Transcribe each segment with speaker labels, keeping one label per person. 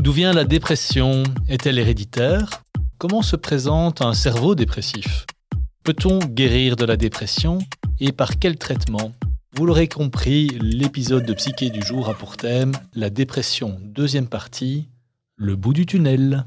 Speaker 1: D'où vient la dépression? Est-elle héréditaire? Comment se présente un cerveau dépressif? Peut-on guérir de la dépression? Et par quel traitement? Vous l'aurez compris, l'épisode de Psyché du jour a pour thème la dépression, deuxième partie, le bout du tunnel.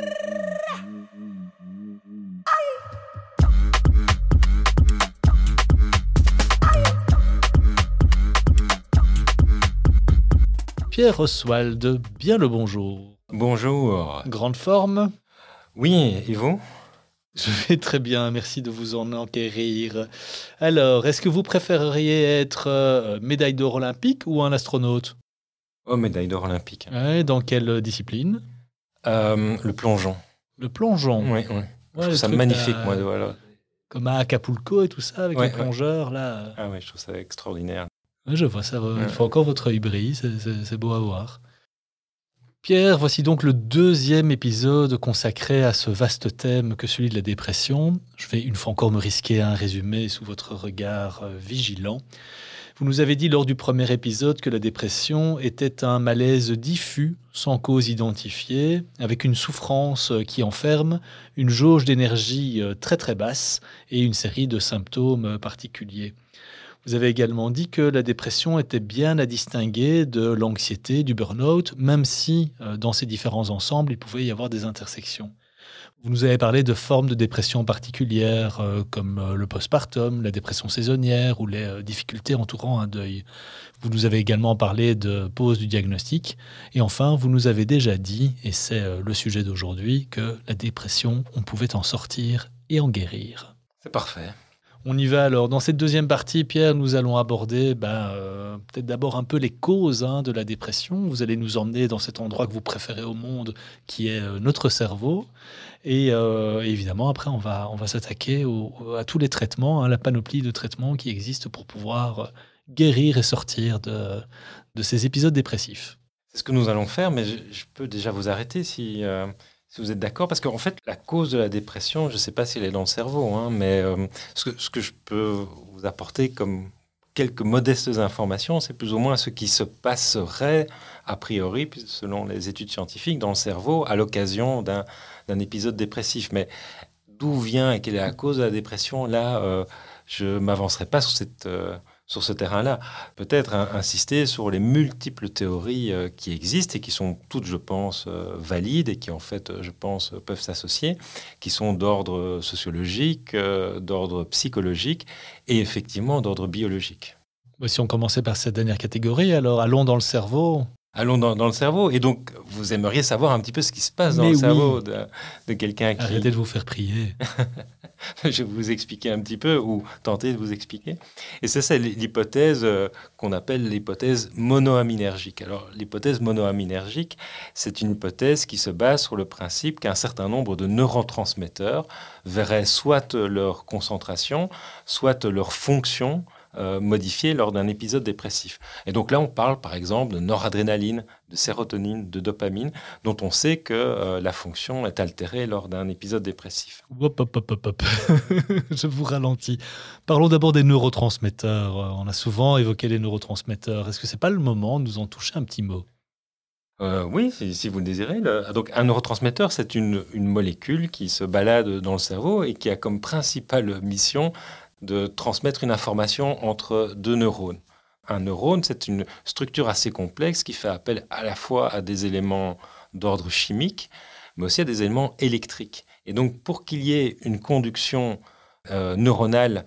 Speaker 1: Pierre Oswald, bien le bonjour.
Speaker 2: Bonjour.
Speaker 1: Grande forme
Speaker 2: Oui, et vous?
Speaker 1: Je vais très bien, merci de vous en enquérir. Alors, est-ce que vous préféreriez être euh, médaille d'or olympique ou un astronaute?
Speaker 2: Oh, médaille d'or olympique.
Speaker 1: Ouais, Dans quelle discipline?
Speaker 2: Euh, le plongeon.
Speaker 1: Le plongeon.
Speaker 2: Oui, oui.
Speaker 1: Ouais,
Speaker 2: je trouve ça magnifique,
Speaker 1: à-
Speaker 2: moi. de- Voilà.
Speaker 1: Comme à Acapulco et tout ça, avec
Speaker 2: Ouais,
Speaker 1: les plongeurs, là.
Speaker 2: Ah oui, je trouve ça extraordinaire.
Speaker 1: Je vois ça, il faut encore votre œil brille, c'est- beau à voir. Pierre, voici donc le deuxième épisode consacré à ce vaste thème que celui de la dépression. Je vais une fois encore me risquer à un résumé sous votre regard euh, vigilant. Vous nous avez dit lors du premier épisode que la dépression était un malaise diffus, sans cause identifiée, avec une souffrance euh, qui enferme, une jauge d'énergie euh, très très basse et une série de symptômes particuliers. Vous avez également dit que la dépression était bien à distinguer de l'anxiété, du burn-out, même si euh, dans ces différents ensembles, il pouvait y avoir des intersections. Vous nous avez parlé de formes de dépression particulières, euh, comme euh, le postpartum, la dépression saisonnière ou les euh, difficultés entourant un deuil. Vous nous avez également parlé de pause du diagnostic. Et enfin, vous nous avez déjà dit, et c'est le sujet d'aujourd'hui, que la dépression, on pouvait en sortir et en guérir.
Speaker 2: C'est parfait.
Speaker 1: On y va alors. Dans cette deuxième partie, Pierre, nous allons aborder ben, euh, peut-être d'abord un peu les causes hein, de la dépression. Vous allez nous emmener dans cet endroit que vous préférez au monde, qui est euh, notre cerveau. Et euh, évidemment, après, on va, on va s'attaquer à tous les traitements, hein, la panoplie de traitements qui existent pour pouvoir guérir et sortir de, de ces épisodes dépressifs.
Speaker 2: C'est ce que nous allons faire, mais je, peux déjà vous arrêter si, si vous êtes d'accord. Parce qu'en fait, la cause de la dépression, je ne sais pas si elle est dans le cerveau, hein, mais euh, ce, que, je peux vous apporter comme quelques modestes informations, c'est plus ou moins ce qui se passerait, a priori, selon les études scientifiques, dans le cerveau à l'occasion d'un épisode dépressif. Mais d'où vient et quelle est la cause de la dépression, là, euh, je ne m'avancerai pas sur, cette, euh, sur ce terrain-là. Peut-être insister sur les multiples théories euh, qui existent et qui sont toutes, je pense, euh, valides et qui, en fait, euh, je pense, peuvent s'associer, qui sont d'ordre sociologique, d'ordre psychologique et effectivement d'ordre biologique.
Speaker 1: Bah, Si on commençait par cette dernière catégorie, alors allons dans le cerveau.
Speaker 2: Allons dans, dans le cerveau. Et donc, vous aimeriez savoir un petit peu ce qui se passe dans
Speaker 1: Mais
Speaker 2: le
Speaker 1: oui.
Speaker 2: cerveau de, de quelqu'un qui...
Speaker 1: Arrêtez de vous faire prier.
Speaker 2: je vais vous expliquer un petit peu, ou tenter de vous expliquer. Et ça, c'est l'hypothèse euh, qu'on appelle l'hypothèse monoaminergique. Alors, l'hypothèse monoaminergique, c'est une hypothèse qui se base sur le principe qu'un certain nombre de neurotransmetteurs verraient soit leur concentration, soit leur fonction euh, modifiée lors d'un épisode dépressif. Et donc là, on parle par exemple de noradrénaline, de sérotonine, de dopamine, dont on sait que euh, la fonction est altérée lors d'un épisode dépressif.
Speaker 1: Hop, hop, hop, hop, hop. Je vous ralentis. Parlons d'abord des neurotransmetteurs. Euh, On a souvent évoqué les neurotransmetteurs. Est-ce que c'est pas le moment de nous en toucher un petit mot?
Speaker 2: Euh, oui, si, si vous le désirez. Le- donc, un neurotransmetteur, c'est une, une molécule qui se balade dans le cerveau et qui a comme principale mission de transmettre une information entre deux neurones. Un neurone, c'est une structure assez complexe qui fait appel à la fois à des éléments d'ordre chimique, mais aussi à des éléments électriques. Et donc, pour qu'il y ait une conduction euh, neuronale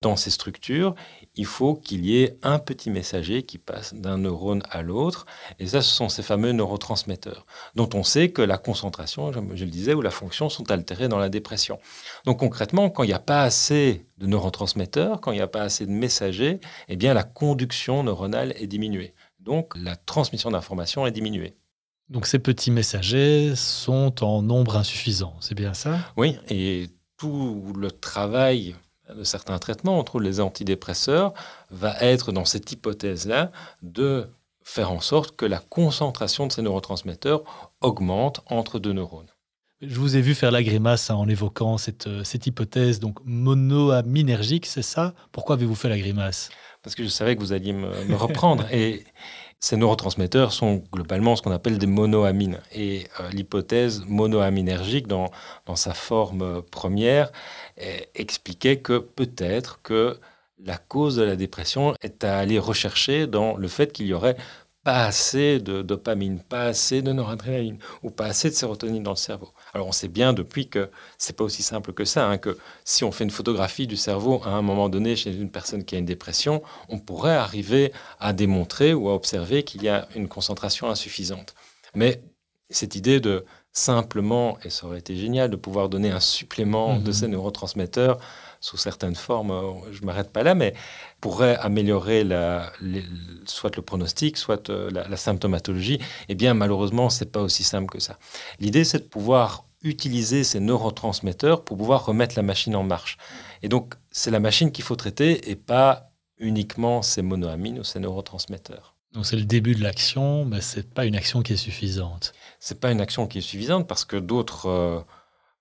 Speaker 2: dans ces structures, il faut qu'il y ait un petit messager qui passe d'un neurone à l'autre. Et ça, ce sont ces fameux neurotransmetteurs, dont on sait que la concentration, je, le disais, ou la fonction sont altérées dans la dépression. Donc concrètement, quand il n'y a pas assez de neurotransmetteurs, quand il n'y a pas assez de messagers, eh bien la conduction neuronale est diminuée. Donc la transmission d'informations est diminuée.
Speaker 1: Donc ces petits messagers sont en nombre insuffisant, c'est bien ça?
Speaker 2: Oui, et tout le travail de certains traitements, entre les antidépresseurs, va être dans cette hypothèse-là de faire en sorte que la concentration de ces neurotransmetteurs augmente entre deux neurones.
Speaker 1: Je vous ai vu faire la grimace hein, en évoquant cette, euh, cette hypothèse donc monoaminergique, c'est ça? Pourquoi avez-vous fait la grimace?
Speaker 2: Parce que je savais que vous alliez me, reprendre. et ces neurotransmetteurs sont globalement ce qu'on appelle des monoamines. Et euh, l'hypothèse monoaminergique, dans, dans sa forme première, expliquait que peut-être que la cause de la dépression est à aller rechercher dans le fait qu'il y aurait pas assez de dopamine, pas assez de noradrénaline ou pas assez de sérotonine dans le cerveau. Alors on sait bien depuis que c'est pas aussi simple que ça, hein, que si on fait une photographie du cerveau à un moment donné chez une personne qui a une dépression, on pourrait arriver à démontrer ou à observer qu'il y a une concentration insuffisante. Mais cette idée de simplement, et ça aurait été génial de pouvoir donner un supplément de mhm. ces neurotransmetteurs sous certaines formes, je ne m'arrête pas là, mais pourrait améliorer la, soit le pronostic, soit euh, la, symptomatologie, eh bien malheureusement, ce n'est pas aussi simple que ça. L'idée, c'est de pouvoir utiliser ces neurotransmetteurs pour pouvoir remettre la machine en marche. Et donc, c'est la machine qu'il faut traiter et pas uniquement ces monoamines ou ces neurotransmetteurs.
Speaker 1: Donc c'est le début de l'action, mais ce n'est pas une action qui est suffisante.
Speaker 2: Ce n'est pas une action qui est suffisante parce que d'autres euh,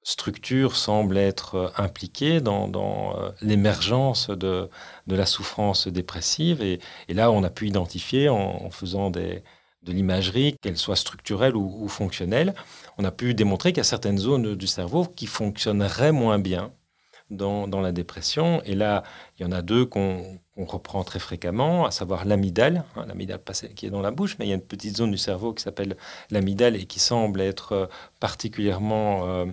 Speaker 2: structures semblent être euh, impliquées dans, euh, l'émergence de, la souffrance dépressive. Et, là, on a pu identifier en, faisant de l'imagerie, qu'elle soit structurelle ou, fonctionnelle, on a pu démontrer qu'il y a certaines zones du cerveau qui fonctionneraient moins bien dans, la dépression. Et là, il y en a deux qu'on reprend très fréquemment, à savoir l'amygdale, hein, l'amygdale qui est dans la bouche, mais il y a une petite zone du cerveau qui s'appelle l'amygdale et qui semble être euh, particulièrement euh,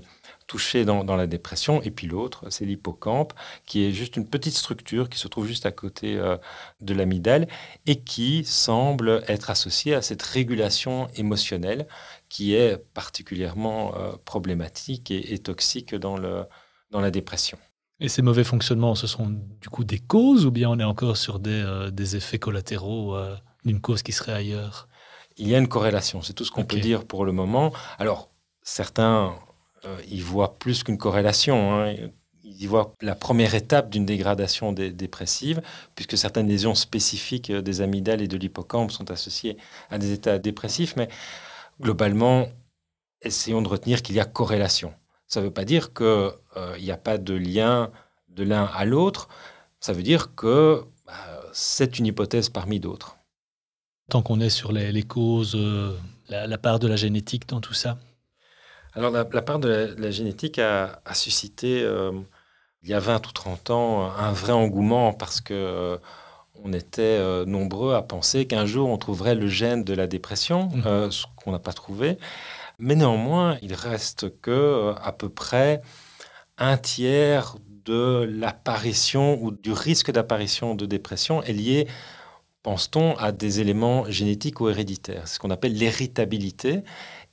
Speaker 2: touchée dans, la dépression. Et puis l'autre, c'est l'hippocampe, qui est juste une petite structure qui se trouve juste à côté euh, de l'amygdale et qui semble être associée à cette régulation émotionnelle qui est particulièrement problématique et, toxique dans la dépression.
Speaker 1: Et ces mauvais fonctionnements, ce sont du coup des causes ou bien on est encore sur des, euh, des effets collatéraux euh, d'une cause qui serait ailleurs?
Speaker 2: Il y a une corrélation, c'est tout ce qu'on peut dire pour le moment. Alors, certains euh, y voient plus qu'une corrélation. Hein. Ils y voient la première étape d'une dégradation dépressive, puisque certaines lésions spécifiques des amygdales et de l'hippocampe sont associées à des états dépressifs. Mais globalement, essayons de retenir qu'il y a corrélation. Ça ne veut pas dire qu'il n'y euh, a pas de lien de l'un à l'autre. Ça veut dire que bah, c'est une hypothèse parmi d'autres.
Speaker 1: Tant qu'on est sur les, causes, euh, la, part de la génétique dans tout ça
Speaker 2: Alors, la, part de la, génétique a, suscité, euh, il y a 20 ou 30 ans, un vrai engouement parce que on était nombreux à penser qu'un jour on trouverait le gène de la dépression, mmh. ce qu'on n'a pas trouvé. Mais néanmoins, il reste que euh, à peu près un tiers de l'apparition ou du risque d'apparition de dépression est lié, pense-t-on, à des éléments génétiques ou héréditaires. C'est ce qu'on appelle l'héritabilité.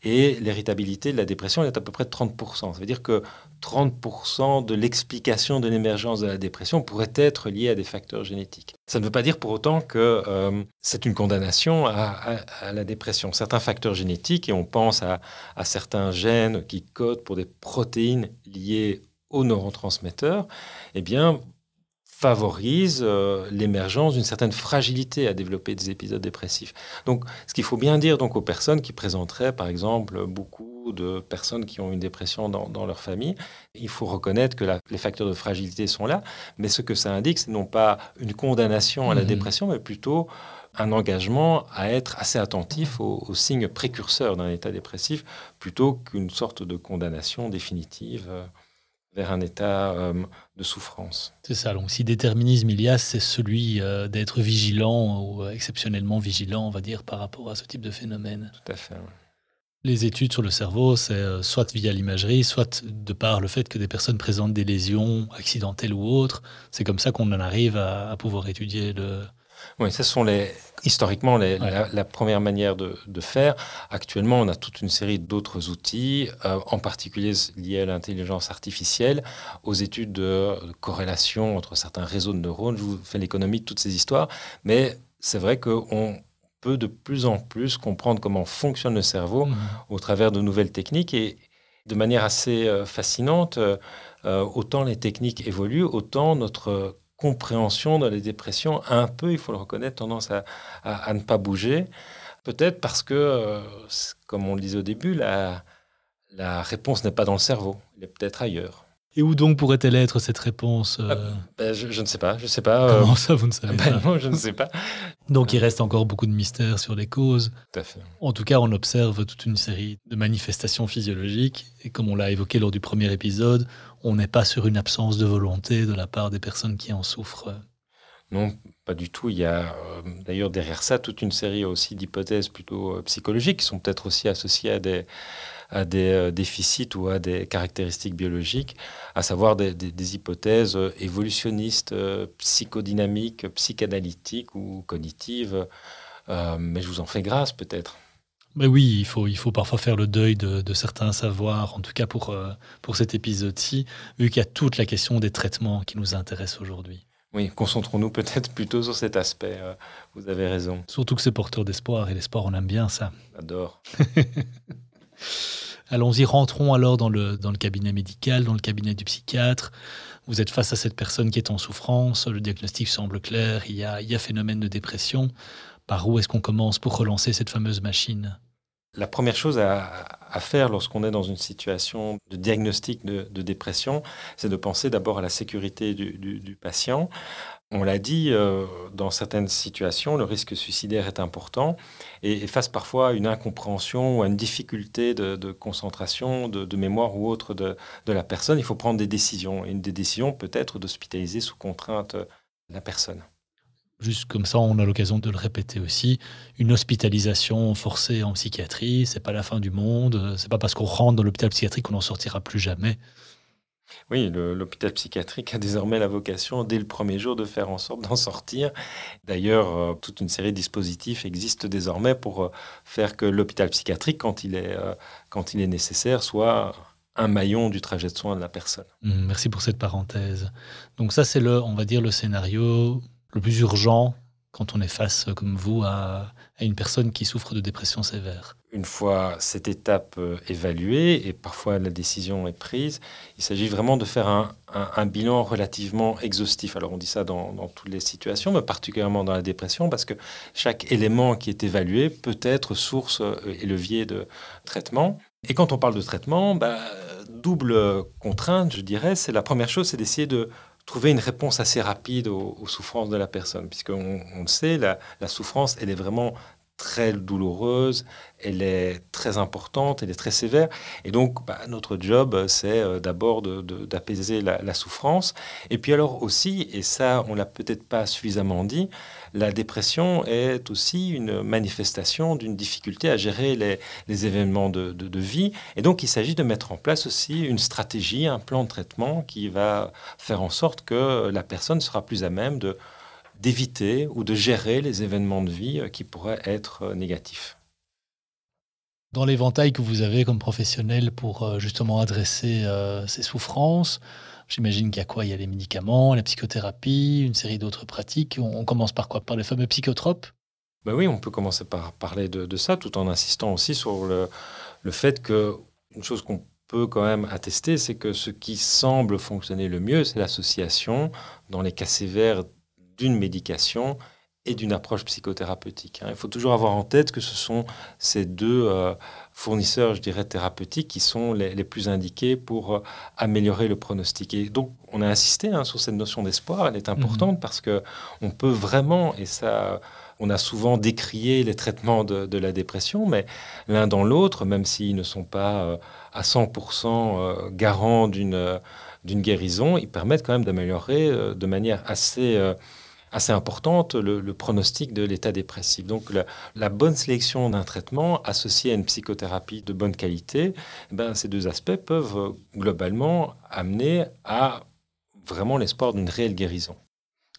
Speaker 2: Et l'héritabilité de la dépression est à peu près de 30%. Ça veut dire que 30% de l'explication de l'émergence de la dépression pourrait être liée à des facteurs génétiques. Ça ne veut pas dire pour autant que euh, c'est une condamnation à, la dépression. Certains facteurs génétiques, et on pense à, certains gènes qui codent pour des protéines liées aux neurotransmetteurs, eh bien, euh, l'émergence d'une certaine fragilité à développer des épisodes dépressifs. Donc, ce qu'il faut bien dire donc aux personnes qui présenteraient, par exemple, beaucoup de personnes qui ont une dépression dans, leur famille, il faut reconnaître que les facteurs de fragilité sont là, mais ce que ça indique, c'est non pas une condamnation à la mmh dépression, mais plutôt un engagement à être assez attentif aux, signes précurseurs d'un état dépressif, plutôt qu'une sorte de condamnation définitive. Euh, vers un état euh, de souffrance.
Speaker 1: C'est ça. Donc, si déterminisme il y a, c'est celui euh, d'être vigilant ou exceptionnellement vigilant, on va dire, par rapport à ce type de phénomène.
Speaker 2: Tout à fait.
Speaker 1: Les études sur le cerveau, c'est soit via l'imagerie, soit de par le fait que des personnes présentent des lésions accidentelles ou autres. C'est comme ça qu'on en arrive à, à pouvoir étudier le,
Speaker 2: oui, ce sont les, historiquement la, première manière de, faire. Actuellement, on a toute une série d'autres outils, euh, en particulier liés à l'intelligence artificielle, aux études de, corrélation entre certains réseaux de neurones. Je vous fais l'économie de toutes ces histoires, mais c'est vrai qu'on peut de plus en plus comprendre comment fonctionne le cerveau mmh. au travers de nouvelles techniques et, de manière assez euh, fascinante. Euh, autant les techniques évoluent, autant notre compréhension dans les dépressions, un peu, il faut le reconnaître, tendance à, ne pas bouger. Peut-être parce que, comme on le disait au début, la, la réponse n'est pas dans le cerveau, elle est peut-être ailleurs.
Speaker 1: Et où donc pourrait-elle être cette réponse euh
Speaker 2: ah, ben, je, ne sais pas, je sais pas.
Speaker 1: Euh, Comment ça, vous ne savez
Speaker 2: ben pas Non, je ne sais pas.
Speaker 1: donc il reste encore beaucoup de mystères sur les causes.
Speaker 2: Tout à fait.
Speaker 1: En tout cas, on observe toute une série de manifestations physiologiques. Et comme on l'a évoqué lors du premier épisode, on n'est pas sur une absence de volonté de la part des personnes qui en souffrent.
Speaker 2: Non, pas du tout. Il y a euh, d'ailleurs derrière ça toute une série aussi d'hypothèses plutôt psychologiques qui sont peut-être aussi associées à des euh, déficits ou à des caractéristiques biologiques, à savoir des, hypothèses euh, évolutionnistes, euh, psychodynamiques, psychanalytiques ou cognitives. mais je vous en fais grâce peut-être.
Speaker 1: Mais oui, il faut, parfois faire le deuil de, certains savoirs, en tout cas pour, pour cet épisode-ci, vu qu'il y a toute la question des traitements qui nous intéressent aujourd'hui.
Speaker 2: Oui, concentrons-nous peut-être plutôt sur cet aspect. vous avez raison.
Speaker 1: Surtout que c'est porteur d'espoir, et l'espoir, on aime bien ça.
Speaker 2: J'adore.
Speaker 1: Allons-y, rentrons alors dans le, dans le cabinet médical, dans le cabinet du psychiatre. Vous êtes face à cette personne qui est en souffrance, le diagnostic semble clair, il y a, il y a phénomène de dépression. Par où est-ce qu'on commence pour relancer cette fameuse machine?
Speaker 2: La première chose à, faire lorsqu'on est dans une situation de diagnostic de, dépression, c'est de penser d'abord à la sécurité du patient, on l'a dit, euh, dans certaines situations, le risque suicidaire est important et, face parfois à une incompréhension ou à une difficulté de, concentration, de, mémoire ou autre de, la personne. Il faut prendre des décisions. Et une des décisions peut être d'hospitaliser sous contrainte la personne.
Speaker 1: Juste comme ça, on a l'occasion de le répéter aussi. Une hospitalisation forcée en psychiatrie, c'est pas la fin du monde. C'est pas parce qu'on rentre dans l'hôpital psychiatrique qu'on n'en sortira plus jamais.
Speaker 2: Oui, l'hôpital psychiatrique a désormais la vocation, dès le premier jour, de faire en sorte d'en sortir. D'ailleurs, euh, toute une série de dispositifs existent désormais pour euh, faire que l'hôpital psychiatrique, quand il, est, euh, quand il est nécessaire, soit un maillon du trajet de soins de la personne.
Speaker 1: Merci pour cette parenthèse. Donc ça, c'est le, on va dire, le scénario le plus urgent quand on est face, comme vous, à une personne qui souffre de dépression sévère
Speaker 2: une fois cette étape euh, évaluée et parfois la décision est prise, il s'agit vraiment de faire un, bilan relativement exhaustif. Alors on dit ça dans, toutes les situations, mais particulièrement dans la dépression, parce que chaque élément qui est évalué peut être source euh, et levier de traitement. Et quand on parle de traitement, bah, double contrainte, je dirais, c'est la première chose, c'est d'essayer de trouver une réponse assez rapide aux, souffrances de la personne, puisqu'on on le sait, la, la souffrance, elle est vraiment très douloureuse, elle est très importante, elle est très sévère. Et donc, bah, notre job, c'est euh, d'abord d'apaiser la, souffrance. Et puis alors aussi, et ça, on l'a peut-être pas suffisamment dit, la dépression est aussi une manifestation d'une difficulté à gérer les, événements de, de, vie. Et donc, il s'agit de mettre en place aussi une stratégie, un plan de traitement qui va faire en sorte que la personne sera plus à même d'éviter ou de gérer les événements de vie qui pourraient être négatifs.
Speaker 1: Dans l'éventail que vous avez comme professionnel pour euh, justement adresser ces souffrances, j'imagine qu'il y a quoi? Il y a les médicaments, la psychothérapie, une série d'autres pratiques. On, commence par quoi? Par les fameux psychotropes?
Speaker 2: Ben Oui, on peut commencer par parler de, ça, tout en insistant aussi sur le, le fait que une chose qu'on peut quand même attester, c'est que ce qui semble fonctionner le mieux, c'est l'association, dans les cas sévères, d'une médication et d'une approche psychothérapeutique. Hein. Il faut toujours avoir en tête que ce sont ces deux euh, fournisseurs, je dirais, thérapeutiques qui sont les, plus indiqués pour euh, améliorer le pronostic. Et donc, on a insisté hein, sur cette notion d'espoir. Elle est importante mhm. parce que on peut vraiment, et ça, on a souvent décrié les traitements de, la dépression, mais l'un dans l'autre, même s'ils ne sont pas euh, à 100% garants d'une d'une guérison, ils permettent quand même d'améliorer de manière assez assez importante, le, pronostic de l'état dépressif. Donc la, bonne sélection d'un traitement associé à une psychothérapie de bonne qualité, eh ben, ces deux aspects peuvent euh, globalement amener à vraiment l'espoir d'une réelle guérison.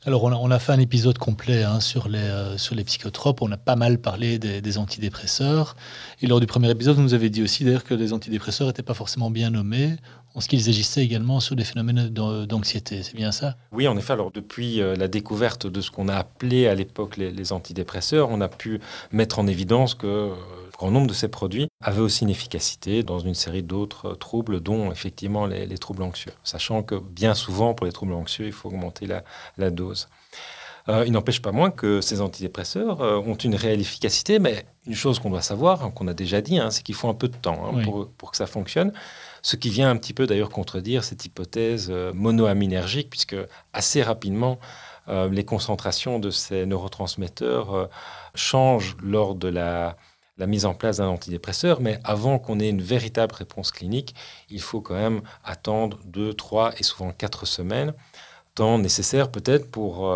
Speaker 1: Alors, on a, fait un épisode complet hein, sur, les, euh, sur les psychotropes. On a pas mal parlé des, antidépresseurs. Et lors du premier épisode, vous nous avez dit aussi d'ailleurs que les antidépresseurs n'étaient pas forcément bien nommés, en ce qu'ils agissaient également sur des phénomènes d'anxiété. C'est bien ça?
Speaker 2: Oui, en effet. Alors, depuis euh, la découverte de ce qu'on a appelé à l'époque les, antidépresseurs, on a pu mettre en évidence que. Euh, grand nombre de ces produits avaient aussi une efficacité dans une série d'autres troubles, dont effectivement les, troubles anxieux. Sachant que bien souvent, pour les troubles anxieux, il faut augmenter la, dose. Euh, il n'empêche pas moins que ces antidépresseurs euh, ont une réelle efficacité, mais une chose qu'on doit savoir, hein, qu'on a déjà dit, hein, c'est qu'il faut un peu de temps hein, pour, pour, que ça fonctionne. Ce qui vient un petit peu d'ailleurs contredire cette hypothèse euh, monoaminergique, puisque assez rapidement, les concentrations de ces neurotransmetteurs changent lors de la, mise en place d'un antidépresseur, mais avant qu'on ait une véritable réponse clinique, il faut quand même attendre deux, trois et souvent quatre semaines, temps nécessaire peut-être pour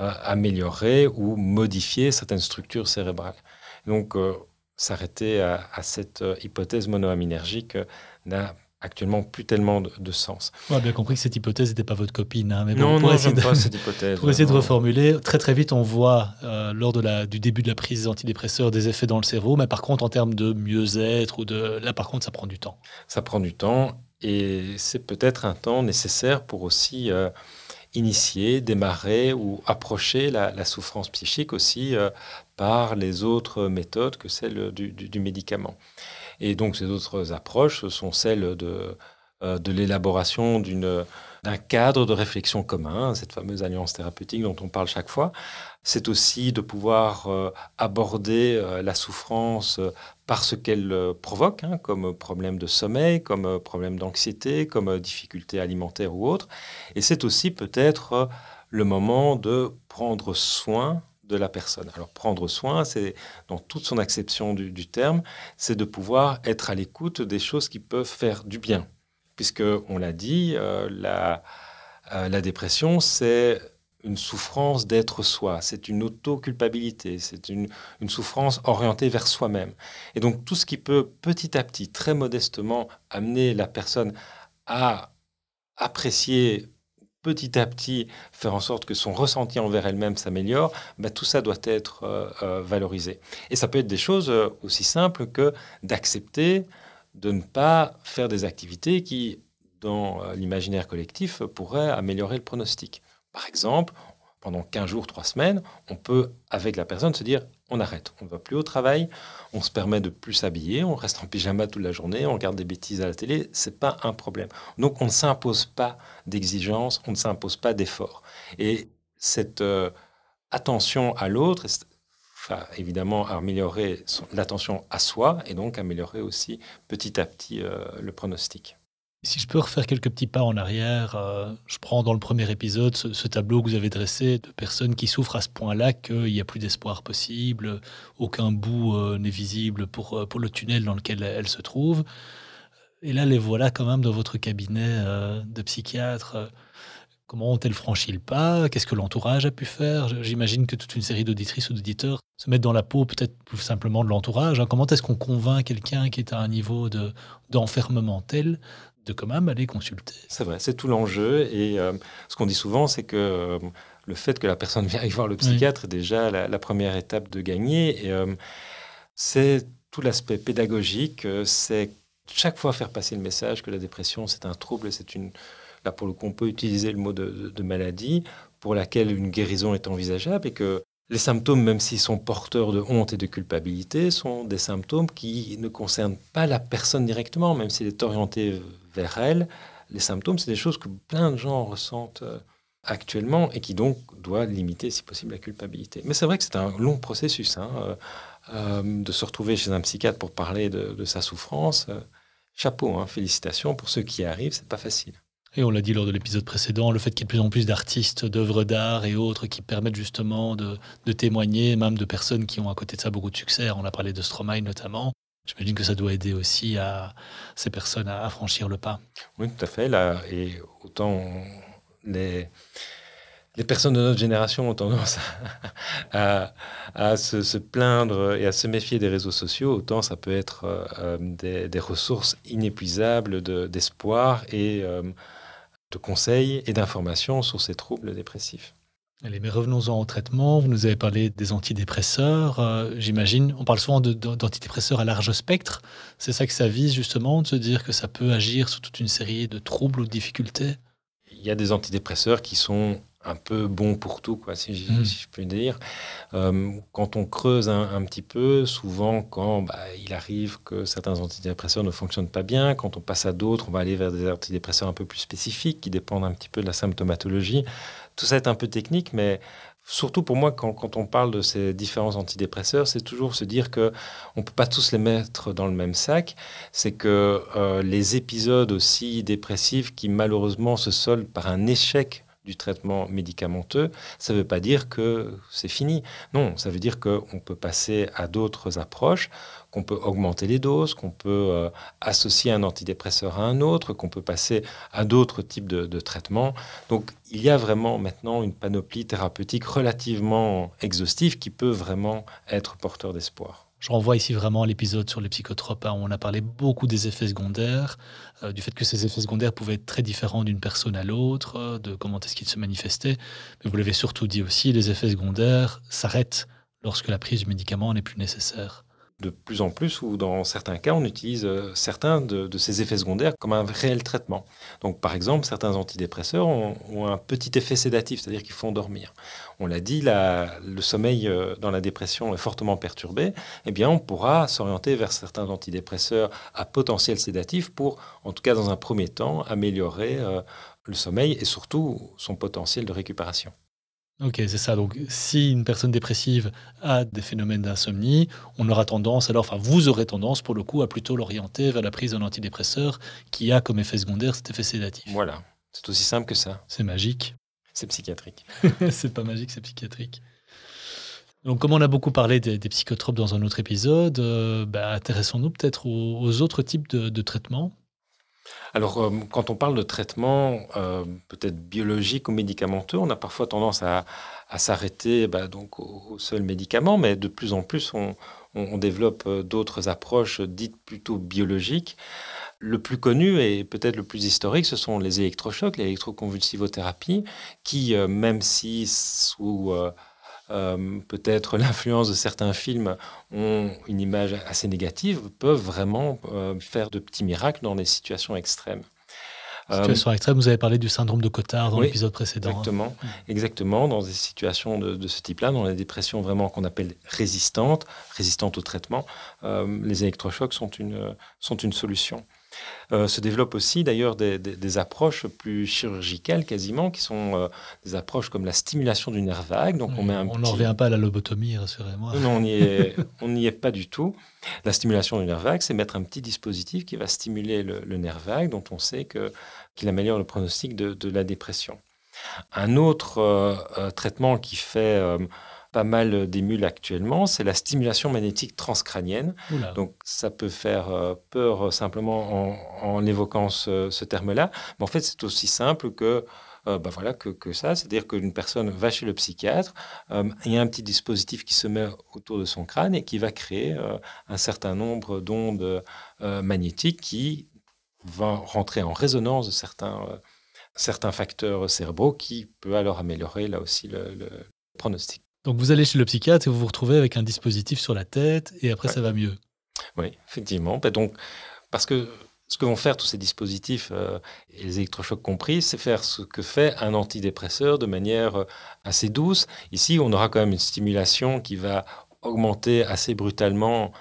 Speaker 2: euh, améliorer ou modifier certaines structures cérébrales. Donc, euh, s'arrêter à, à, cette euh, hypothèse monoaminergique n'a actuellement plus tellement de, sens.
Speaker 1: On a bien compris que cette hypothèse n'était pas votre copine. Hein,
Speaker 2: mais non, pour non, essayer de, pas cette hypothèse.
Speaker 1: Pour essayer de reformuler, très très vite, on voit euh, lors de la, du début de la prise des antidépresseurs des effets dans le cerveau, mais par contre, en termes de mieux-être ou de là, par contre, ça prend du temps.
Speaker 2: Ça prend du temps et c'est peut-être un temps nécessaire pour aussi euh, initier, démarrer ou approcher la, souffrance psychique aussi euh, par les autres méthodes que celle du, du médicament. Et donc ces autres approches sont celles de, euh, de l'élaboration d'un cadre de réflexion commun, cette fameuse alliance thérapeutique dont on parle chaque fois. C'est aussi de pouvoir euh, aborder euh, la souffrance par ce qu'elle provoque, hein, comme problème de sommeil, comme problème d'anxiété, comme difficulté alimentaire ou autre. Et c'est aussi peut-être le moment de prendre soin de la personne. Alors prendre soin, c'est dans toute son acception du, terme, c'est de pouvoir être à l'écoute des choses qui peuvent faire du bien. Puisque, on l'a dit, euh, la, euh, la dépression, c'est une souffrance d'être soi, c'est une auto-culpabilité, c'est une, souffrance orientée vers soi-même. Et donc tout ce qui peut petit à petit, très modestement, amener la personne à apprécier petit à petit faire en sorte que son ressenti envers elle-même s'améliore, bah, tout ça doit être euh, euh, valorisé. Et ça peut être des choses euh, aussi simples que d'accepter de ne pas faire des activités qui, dans l'imaginaire collectif, pourraient améliorer le pronostic. Par exemple, pendant 15 jours, 3 semaines, on peut, avec la personne, se dire on arrête, on ne va plus au travail, on se permet de plus s'habiller, on reste en pyjama toute la journée, on regarde des bêtises à la télé, c'est pas un problème. Donc on ne s'impose pas d'exigence, on ne s'impose pas d'effort. Et cette euh, attention à l'autre, enfin, évidemment améliorer l'attention à soi et donc améliorer aussi petit à petit euh, le pronostic.
Speaker 1: Si je peux refaire quelques petits pas en arrière, euh, je prends dans le premier épisode ce, tableau que vous avez dressé de personnes qui souffrent à ce point-là qu'il n'y a plus d'espoir possible, aucun bout euh, n'est visible euh, pour le tunnel dans lequel elles se trouvent. Et là, les voilà quand même dans votre cabinet de psychiatre. Comment ont-elles franchi le pas Qu'est-ce que l'entourage a pu faire J'imagine que toute une série d'auditrices ou d'auditeurs se mettent dans la peau peut-être tout simplement de l'entourage. Hein. Comment est-ce qu'on convainc quelqu'un qui est à un niveau d'enfermement tel de quand même aller consulter?
Speaker 2: C'est vrai, c'est tout l'enjeu. Et euh, ce qu'on dit souvent, c'est que euh, le fait que la personne vienne voir le psychiatre est déjà la, première étape de gagner. Et euh, c'est tout l'aspect pédagogique, c'est chaque fois faire passer le message que la dépression, c'est un trouble, c'est une... Pour le on peut utiliser le mot de, maladie pour laquelle une guérison est envisageable et que les symptômes, même s'ils sont porteurs de honte et de culpabilité, sont des symptômes qui ne concernent pas la personne directement, même s'il est orienté vers elle. Les symptômes, c'est des choses que plein de gens ressentent euh, actuellement et qui donc doivent limiter, si possible, la culpabilité. Mais c'est vrai que c'est un long processus hein, euh, euh, de se retrouver chez un psychiatre pour parler de, sa souffrance. chapeau, hein, félicitations pour ceux qui y arrivent, c'est pas facile.
Speaker 1: Et on l'a dit lors de l'épisode précédent, le fait qu'il y ait de plus en plus d'artistes, d'œuvres d'art et autres qui permettent justement de, témoigner, même de personnes qui ont à côté de ça beaucoup de succès. On a parlé de Stromae notamment. J'imagine que ça doit aider aussi à ces personnes à, franchir le pas.
Speaker 2: Oui, tout à fait. Et autant les, les personnes de notre génération ont tendance à, à, se, plaindre et à se méfier des réseaux sociaux, autant ça peut être euh, des, des, ressources inépuisables d'espoir et euh, de conseils et d'informations sur ces troubles dépressifs.
Speaker 1: Allez, mais revenons-en au traitement. Vous nous avez parlé des antidépresseurs. Euh, j'imagine, on parle souvent d'antidépresseurs à large spectre. C'est ça que ça vise justement, de se dire que ça peut agir sur toute une série de troubles ou de difficultés?
Speaker 2: Il y a des antidépresseurs qui sont un peu bon pour tout, quoi, si, je-
Speaker 1: Mm.
Speaker 2: si peux dire. Euh, quand on creuse un, un petit peu, souvent, quand bah, il arrive que certains antidépresseurs ne fonctionnent pas bien, quand on passe à d'autres, on va aller vers des antidépresseurs un peu plus spécifiques qui dépendent un petit peu de la symptomatologie. Tout ça est un peu technique, mais surtout pour moi, quand, quand on parle de ces différents antidépresseurs, c'est toujours se dire que on peut pas tous les mettre dans le même sac. C'est que euh, les épisodes aussi dépressifs qui malheureusement se soldent par un échec du traitement médicamenteux, ça ne veut pas dire que c'est fini. Non, ça veut dire qu'on peut passer à d'autres approches, qu'on peut augmenter les doses, qu'on peut euh, associer un antidépresseur à un autre, qu'on peut passer à d'autres types de, de traitements. Donc il y a vraiment maintenant une panoplie thérapeutique relativement exhaustive qui peut vraiment être porteur d'espoir.
Speaker 1: Je renvoie ici vraiment à l'épisode sur les psychotropes, hein, où on a parlé beaucoup des effets secondaires, euh, du fait que ces effets secondaires pouvaient être très différents d'une personne à l'autre, euh, de comment est-ce qu'ils se manifestaient. Mais vous l'avez surtout dit aussi, les effets secondaires s'arrêtent lorsque la prise du médicament n'est plus nécessaire.
Speaker 2: De plus en plus, ou dans certains cas, on utilise euh, certains de, ces effets secondaires comme un réel traitement. Donc, par exemple, certains antidépresseurs ont, un petit effet sédatif, c'est-à-dire qu'ils font dormir. On l'a dit, le sommeil euh, dans la dépression est fortement perturbé. Eh bien, on pourra s'orienter vers certains antidépresseurs à potentiel sédatif pour, en tout cas dans un premier temps, améliorer euh, le sommeil et surtout son potentiel de récupération.
Speaker 1: Ok, c'est ça. Donc, si une personne dépressive a des phénomènes d'insomnie, on aura tendance, alors, enfin, vous aurez tendance, pour le coup, à plutôt l'orienter vers la prise d'un antidépresseur qui a comme effet secondaire cet effet sédatif.
Speaker 2: Voilà, c'est aussi simple que ça.
Speaker 1: C'est magique.
Speaker 2: C'est psychiatrique.
Speaker 1: c'est pas magique, c'est psychiatrique. Donc, comme on a beaucoup parlé des, des psychotropes dans un autre épisode, euh, bah, intéressons-nous peut-être aux, aux autres types de, de traitements.
Speaker 2: Alors, euh, quand on parle de traitement euh, peut-être biologique ou médicamenteux, on a parfois tendance à, s'arrêter bah, donc au, seul médicament, mais de plus en plus, on, développe euh, d'autres approches dites plutôt biologiques. Le plus connu et peut-être le plus historique, ce sont les électrochocs, l'électroconvulsivothérapie, qui, même si sous euh, peut-être l'influence de certains films ont une image assez négative, peuvent vraiment euh, faire de petits miracles dans des situations extrêmes. Euh,
Speaker 1: Situation extrême, vous avez parlé du syndrome de Cotard dans
Speaker 2: oui,
Speaker 1: l'épisode précédent. hein.
Speaker 2: Exactement, exactement, dans des situations de, de ce type-là, dans les dépressions vraiment qu'on appelle résistantes, résistantes au traitement, euh, les électrochocs sont une, sont une solution. Euh, se développent aussi d'ailleurs des, des- des approches plus chirurgicales quasiment, qui sont euh, des approches comme la stimulation du nerf vague. Donc on met un
Speaker 1: on
Speaker 2: petit...
Speaker 1: n'en revient pas à la lobotomie, rassurez-moi.
Speaker 2: Non, on n'y est, est pas du tout. La stimulation du nerf vague, c'est mettre un petit dispositif qui va stimuler le, le nerf vague, dont on sait qu'il améliore le pronostic de, de la dépression. Un autre euh, traitement qui fait pas mal d'émules actuellement, c'est la stimulation magnétique transcrânienne.
Speaker 1: Oula.
Speaker 2: Donc ça peut faire euh, peur euh, simplement en, en évoquant ce, ce terme-là, mais en fait c'est aussi simple que, euh, bah voilà, que, que ça, c'est-à-dire qu'une personne va chez le psychiatre, euh, il y a un petit dispositif qui se met autour de son crâne et qui va créer euh, un certain nombre d'ondes magnétiques qui vont rentrer en résonance de certains, certains facteurs cérébraux qui peut alors améliorer là aussi le, le pronostic.
Speaker 1: Donc vous allez chez le psychiatre et vous vous retrouvez avec un dispositif sur la tête et après
Speaker 2: Ouais.
Speaker 1: ça va mieux.
Speaker 2: Oui, effectivement. Ben donc, parce que ce que vont faire tous ces dispositifs, euh, et les électrochocs compris, c'est faire ce que fait un antidépresseur de manière euh, assez douce. Ici, on aura quand même une stimulation qui va augmenter assez brutalement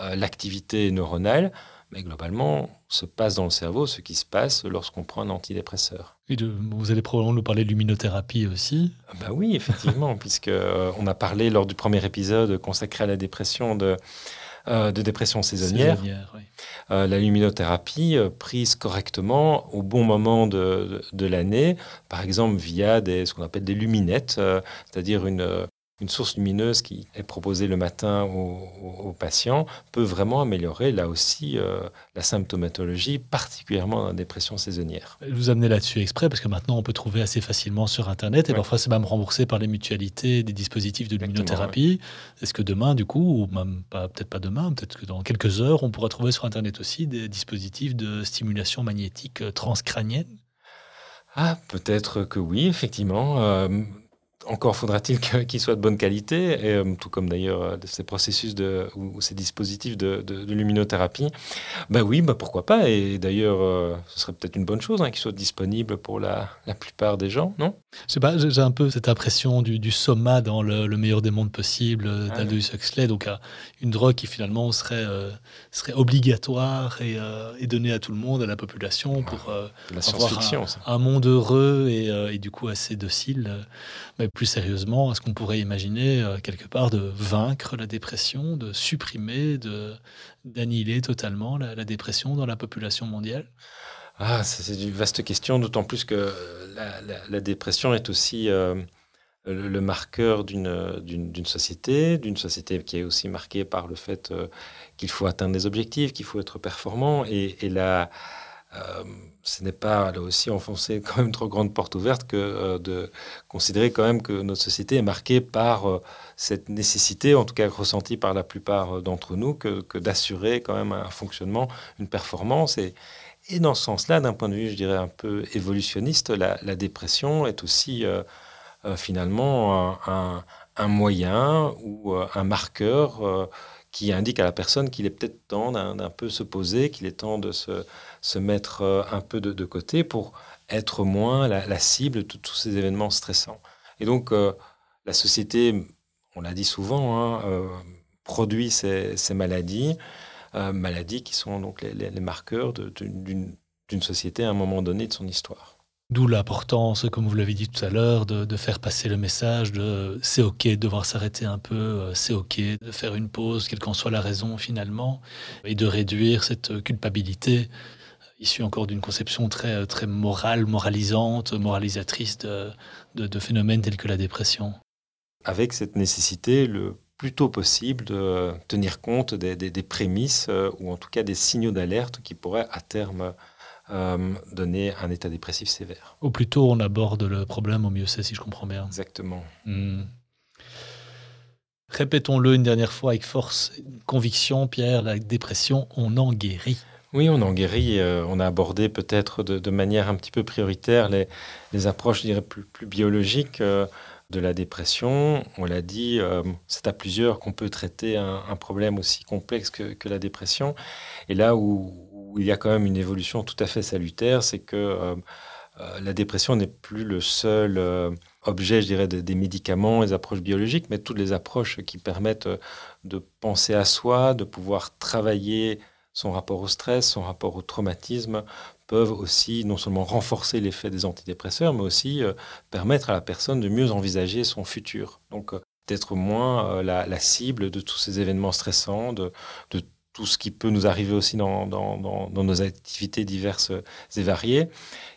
Speaker 2: euh, l'activité neuronale, mais globalement, se passe dans le cerveau ce qui se passe lorsqu'on prend un antidépresseur.
Speaker 1: Et de- vous allez probablement nous parler de luminothérapie aussi.
Speaker 2: Ah Bah oui, effectivement, puisque euh, on a parlé lors du premier épisode consacré à la dépression de, euh, de dépression saisonnière.
Speaker 1: Saisonnière, oui.
Speaker 2: Euh, la luminothérapie euh, prise correctement au bon moment de, de- de l'année, par exemple via des, ce qu'on appelle des luminettes, c'est-à-dire une, une source lumineuse qui est proposée le matin aux, patients, peut vraiment améliorer là aussi euh, la symptomatologie, particulièrement dans la dépression saisonnière.
Speaker 1: Je vous amener là-dessus exprès parce que maintenant on peut trouver assez facilement sur Internet et
Speaker 2: Ouais.
Speaker 1: parfois c'est même remboursé par les mutualités des dispositifs de luminothérapie. Est-ce que demain, du coup, ou même pas, peut-être pas demain, peut-être que dans quelques heures, on pourra trouver sur Internet aussi des dispositifs de stimulation magnétique euh, transcrânienne?
Speaker 2: Ah, peut-être que oui, effectivement. Euh, encore faudra-t-il qu'il soit de bonne qualité, et, euh, tout comme d'ailleurs euh, ces processus de, ou, ces dispositifs de, luminothérapie. Ben oui, ben pourquoi pas Et d'ailleurs, euh, ce serait peut-être une bonne chose hein, qu'ils soient disponibles pour la, la, plupart des gens, non?
Speaker 1: Je sais pas, j'ai un peu cette impression du, soma dans le, meilleur des mondes possibles ah d'Aldous Huxley, donc une drogue qui finalement serait, serait obligatoire et, et, donnée à tout le monde, à la population, pour
Speaker 2: la avoir
Speaker 1: un, un, monde heureux et, et, du coup assez docile. Mais plus sérieusement, est-ce qu'on pourrait imaginer euh, quelque part de vaincre la dépression, de supprimer, de d'annihiler totalement la, dépression dans la population mondiale?
Speaker 2: Ah, c'est une vaste question, d'autant plus que la, dépression est aussi euh, le, marqueur d'une société, d'une société qui est aussi marquée par le fait euh, qu'il faut atteindre des objectifs, qu'il faut être performant. Et, et la, euh, ce n'est pas là aussi enfoncer quand même trop grande porte ouverte que euh, de considérer quand même que notre société est marquée par euh, cette nécessité, en tout cas ressentie par la plupart d'entre nous, que, d'assurer quand même un fonctionnement, une performance. Et, dans ce sens-là, d'un point de vue, je dirais, un peu évolutionniste, la, dépression est aussi finalement un, moyen ou un marqueur qui indique à la personne qu'il est peut-être temps d'un peu se poser, qu'il est temps de se se mettre euh, un peu de, côté pour être moins la, cible de tous ces événements stressants. Et donc, euh, la société, on l'a dit souvent, hein, euh, produit ces, maladies, maladies qui sont donc les, marqueurs d'une société à un moment donné de son histoire.
Speaker 1: D'où l'importance, comme vous l'avez dit tout à l'heure, de, faire passer le message de c'est OK de devoir s'arrêter un peu, c'est OK de faire une pause, quelle qu'en soit la raison finalement, et de réduire cette culpabilité issu encore d'une conception très, très morale, moralisante, moralisatrice de, phénomènes tels que la dépression.
Speaker 2: Avec cette nécessité, le plus tôt possible, de tenir compte des, des, prémices euh, ou en tout cas des signaux d'alerte qui pourraient à terme euh, donner un état dépressif sévère.
Speaker 1: Au plus tôt on aborde le problème, au mieux c'est, si je comprends bien.
Speaker 2: Exactement.
Speaker 1: Hmm. Répétons-le une dernière fois avec force, conviction, Pierre, la dépression, on en guérit.
Speaker 2: Oui, on en guérit. Euh, on a abordé peut-être de, manière un petit peu prioritaire les, approches, je dirais, plus, biologiques euh, de la dépression. On l'a dit, euh, c'est à plusieurs qu'on peut traiter un, problème aussi complexe que, la dépression. Et là où, il y a quand même une évolution tout à fait salutaire, c'est que la dépression n'est plus le seul objet, je dirais, des médicaments, des approches biologiques, mais toutes les approches qui permettent de penser à soi, de pouvoir travailler son rapport au stress, son rapport au traumatisme peuvent aussi non seulement renforcer l'effet des antidépresseurs, mais aussi euh, permettre à la personne de mieux envisager son futur. Donc euh, d'être moins euh, la, cible de tous ces événements stressants, de, tout ce qui peut nous arriver aussi dans, nos activités diverses et variées.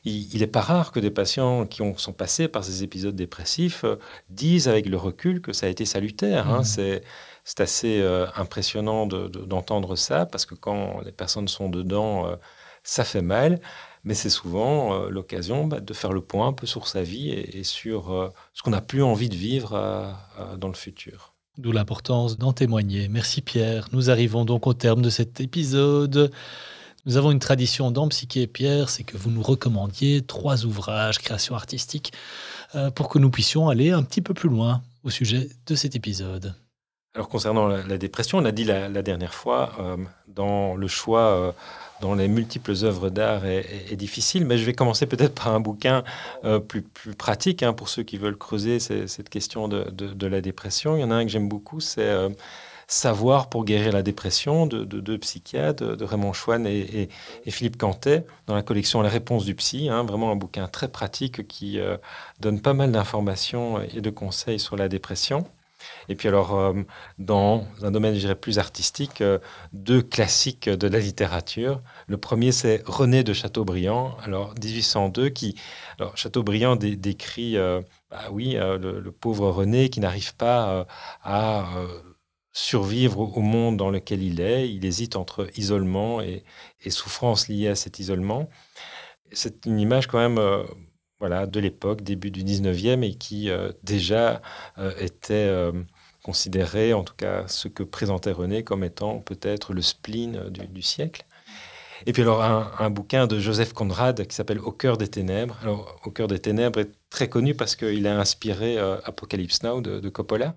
Speaker 2: Il n'est pas rare que des patients qui ont, sont passés par ces épisodes dépressifs disent avec le recul que ça a été salutaire. Hein. Mmh. C'est c'est assez euh, impressionnant d'entendre ça parce que quand les personnes sont dedans, euh, ça fait mal. Mais c'est souvent euh, l'occasion bah, de faire le point un peu sur sa vie et, sur ce qu'on n'a plus envie de vivre dans le futur.
Speaker 1: D'où l'importance d'en témoigner. Merci Pierre. Nous arrivons donc au terme de cet épisode. Nous avons une tradition dans Psyché Pierre, c'est que vous nous recommandiez trois ouvrages, création artistique, pour que nous puissions aller un petit peu plus loin au sujet de cet épisode.
Speaker 2: Alors concernant la, dépression, on a dit la, dernière fois, euh, dans le choix, euh, dans les multiples œuvres d'art est, difficile, mais je vais commencer peut-être par un bouquin euh, plus, plus, pratique hein, pour ceux qui veulent creuser cette question de, de, la dépression. Il y en a un que j'aime beaucoup, c'est Savoir pour guérir la dépression de deux psychiatres, de Raymond Chouane et, et, Philippe Cantet, dans la collection La réponse du psy. Hein, vraiment un bouquin très pratique qui donne pas mal d'informations et de conseils sur la dépression. Et puis alors, euh, dans un domaine, je dirais, plus artistique, euh, deux classiques de la littérature. Le premier, c'est René de Chateaubriand, alors 1802, qui, alors Chateaubriand décrit, euh, bah oui, le, pauvre René qui n'arrive pas à survivre au monde dans lequel il est. Il hésite entre isolement et, et souffrance liée à cet isolement. C'est une image quand même voilà, de l'époque, début du 19e, et qui euh, déjà euh, était euh, considéré, en tout cas ce que présentait René, comme étant peut-être le spleen du, siècle. Et puis alors un, bouquin de Joseph Conrad qui s'appelle Au cœur des ténèbres. Alors Au cœur des ténèbres est très connu parce qu'il a inspiré Apocalypse Now de, Coppola.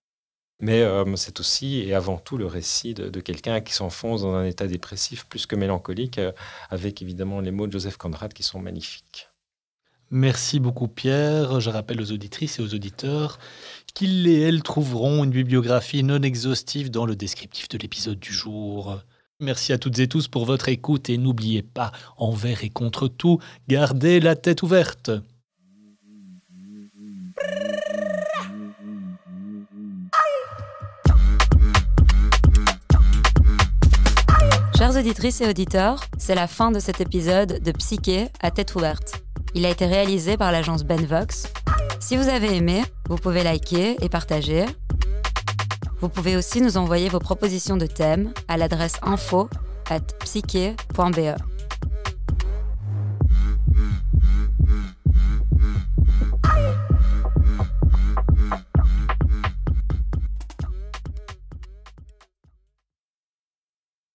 Speaker 2: Mais c'est aussi et avant tout le récit de, de quelqu'un qui s'enfonce dans un état dépressif plus que mélancolique, avec évidemment les mots de Joseph Conrad qui sont magnifiques.
Speaker 1: Merci beaucoup Pierre. Je rappelle aux auditrices et aux auditeurs qu'ils et elles trouveront une bibliographie non exhaustive dans le descriptif de l'épisode du jour. Merci à toutes et tous pour votre écoute et n'oubliez pas, envers et contre tout, gardez la tête ouverte.
Speaker 3: Chers auditrices et auditeurs, c'est la fin de cet épisode de Psyché à tête ouverte. Il a été réalisé par l'agence Benvox. Si vous avez aimé, vous pouvez liker et partager. Vous pouvez aussi nous envoyer vos propositions de thèmes à l'adresse info at psyche.be.